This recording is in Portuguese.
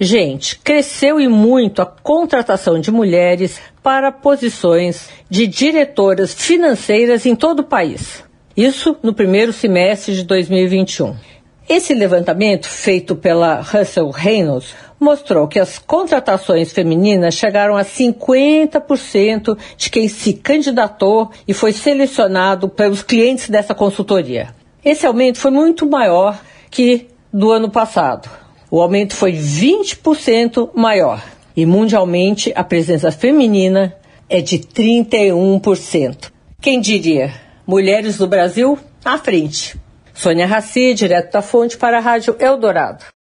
Gente, cresceu e muito a contratação de mulheres para posições de diretoras financeiras em todo o país. Isso no primeiro semestre de 2021. Esse levantamento, feito pela Russell Reynolds, mostrou que as contratações femininas chegaram a 50% de quem se candidatou e foi selecionado pelos clientes dessa consultoria. Esse aumento foi muito maior que do ano passado. O aumento foi 20% maior. E mundialmente a presença feminina é de 31%. Quem diria? Mulheres do Brasil à frente. Sônia Raci, direto da fonte para a Rádio Eldorado.